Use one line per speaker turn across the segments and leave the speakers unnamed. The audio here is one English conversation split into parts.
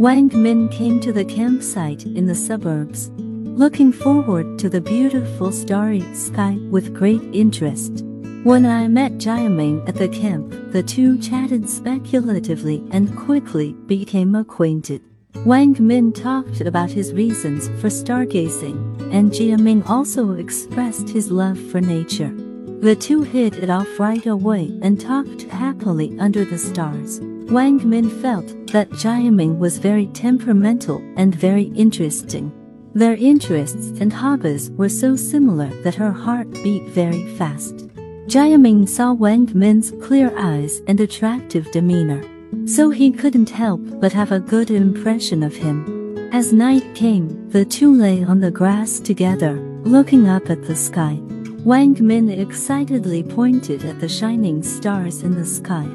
Wang Min came to the campsite in the suburbs, looking forward to the beautiful starry sky with great interest. When I met Jiaming at the camp, the two chatted speculatively and quickly became acquainted. Wang Min talked about his reasons for stargazing, and Jiaming also expressed his love for nature. The two hit it off right away and talked happily under the stars. Wang Min felt that Jiaming was very temperamental and very interesting. Their interests and hobbies were so similar that her heart beat very fast. Jiaming saw Wang Min's clear eyes and attractive demeanor, so he couldn't help but have a good impression of him. As night came, the two lay on the grass together, looking up at the sky. Wang Min excitedly pointed at the shining stars in the sky,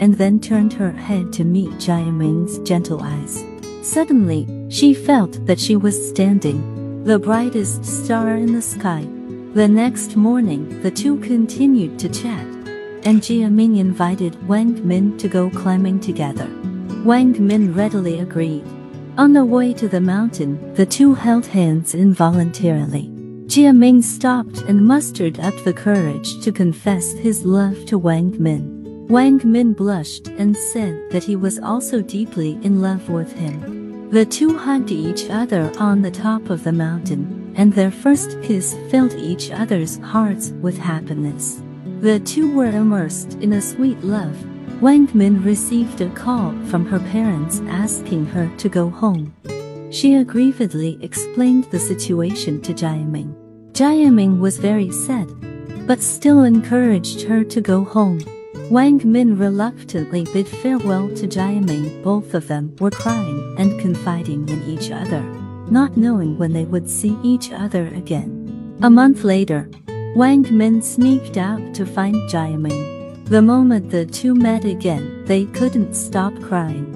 and then turned her head to meet Jiaming's gentle eyes. Suddenly, she felt that she was standing, the brightest star in the sky. The next morning, the two continued to chat, and Jiaming invited Wang Min to go climbing together. Wang Min readily agreed. On the way to the mountain, the two held hands involuntarily. Jia Ming stopped and mustered up the courage to confess his love to Wang Min. Wang Min blushed and said that he was also deeply in love with him. The two hugged each other on the top of the mountain, and their first kiss filled each other's hearts with happiness. The two were immersed in a sweet love. Wang Min received a call from her parents asking her to go home. She aggrievedly explained the situation to Jiaming. Jiaming was very sad, but still encouraged her to go home. Wang Min reluctantly bid farewell to Jiaming. Both of them were crying and confiding in each other, not knowing when they would see each other again. A month later, Wang Min sneaked out to find Jiaming. The moment the two met again, they couldn't stop crying.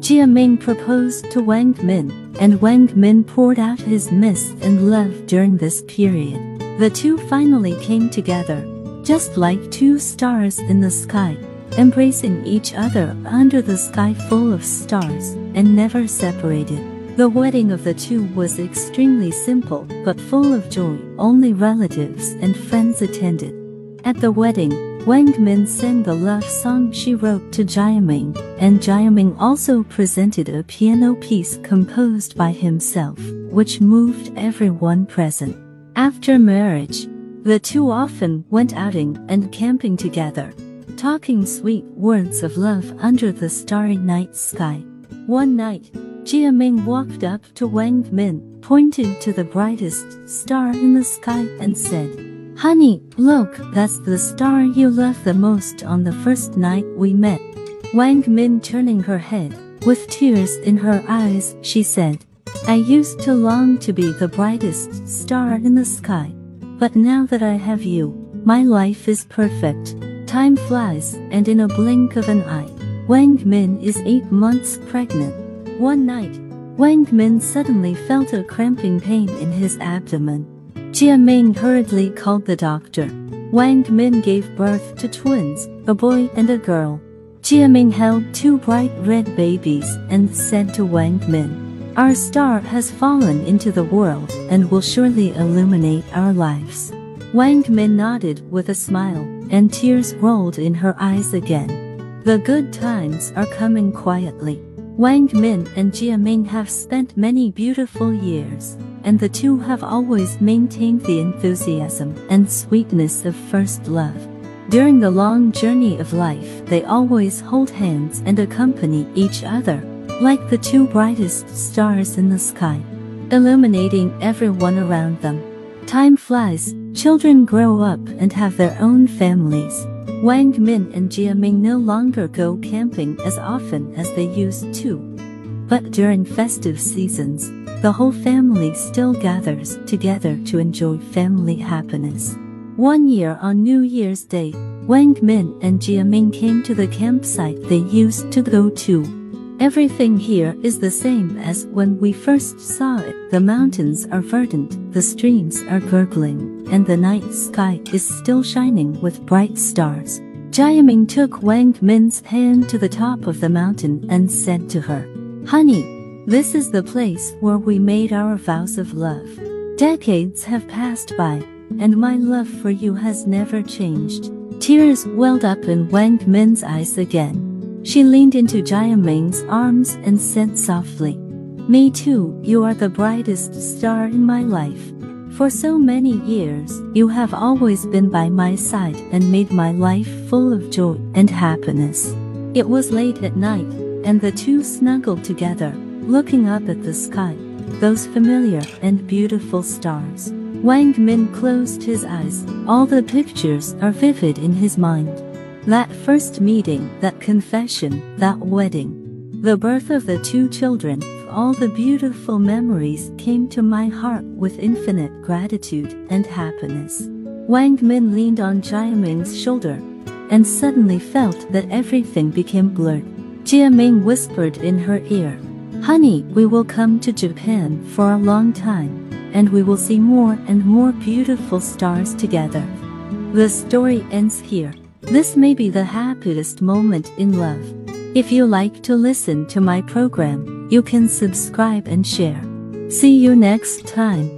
Jiaming proposed to Wang Min, and Wang Min poured out his miss and love during this period. The two finally came together, just like two stars in the sky, embracing each other under the sky full of stars, and never separated. The wedding of the two was extremely simple but full of joy. Only relatives and friends attended. At the wedding, Wang Min sang the love song she wrote to Jiaming, and Jiaming also presented a piano piece composed by himself, which moved everyone present. After marriage, the two often went outing and camping together, talking sweet words of love under the starry night sky. One night, Jiaming walked up to Wang Min, pointed to the brightest star in the sky and said, Honey, look, that's the star you loved the most on the first night we met. Wang Min turning her head, with tears in her eyes, she said, I used to long to be the brightest star in the sky. But now that I have you, my life is perfect. Time flies, and in a blink of an eye, Wang Min is eight months pregnant. One night, Wang Min suddenly felt a cramping pain in his abdomen. Jia Ming hurriedly called the doctor. Wang Min gave birth to twins, a boy and a girl. Jia Ming held two bright red babies and said to Wang Min, Our star has fallen into the world and will surely illuminate our lives. Wang Min nodded with a smile, and tears rolled in her eyes again. The good times are coming quietly. Wang Min and Jia Ming have spent many beautiful years and the two have always maintained the enthusiasm and sweetness of first love. During the long journey of life, they always hold hands and accompany each other, like the two brightest stars in the sky, illuminating everyone around them. Time flies, children grow up and have their own families. Wang Min and Jia Ming no longer go camping as often as they used to. But during festive seasons, the whole family still gathers together to enjoy family happiness. One year on New Year's Day, Wang Min and Jia Ming came to the campsite they used to go to. Everything here is the same as when we first saw it. The mountains are verdant, the streams are gurgling, and the night sky is still shining with bright stars. Jiaming took Wang Min's hand to the top of the mountain and said to her, Honey, This is the place where we made our vows of love. Decades have passed by, and my love for you has never changed. Tears welled up in Wang Min's eyes again. She leaned into Jia Ming's arms and said softly, Me too, you are the brightest star in my life. For so many years, you have always been by my side and made my life full of joy and happiness. It was late at night, and the two snuggled together, looking up at the sky, those familiar and beautiful stars. Wang Min closed his eyes, all the pictures are vivid in his mind. That first meeting, that confession, that wedding. The birth of the two children, all the beautiful memories came to my heart with infinite gratitude and happiness. Wang Min leaned on Jia Ming's shoulder and suddenly felt that everything became blurred. Jia Ming whispered in her ear, Honey, we will come to Japan for a long time, and we will see more and more beautiful stars together. The story ends here. This may be the happiest moment in love. If you like to listen to my program, you can subscribe and share. See you next time.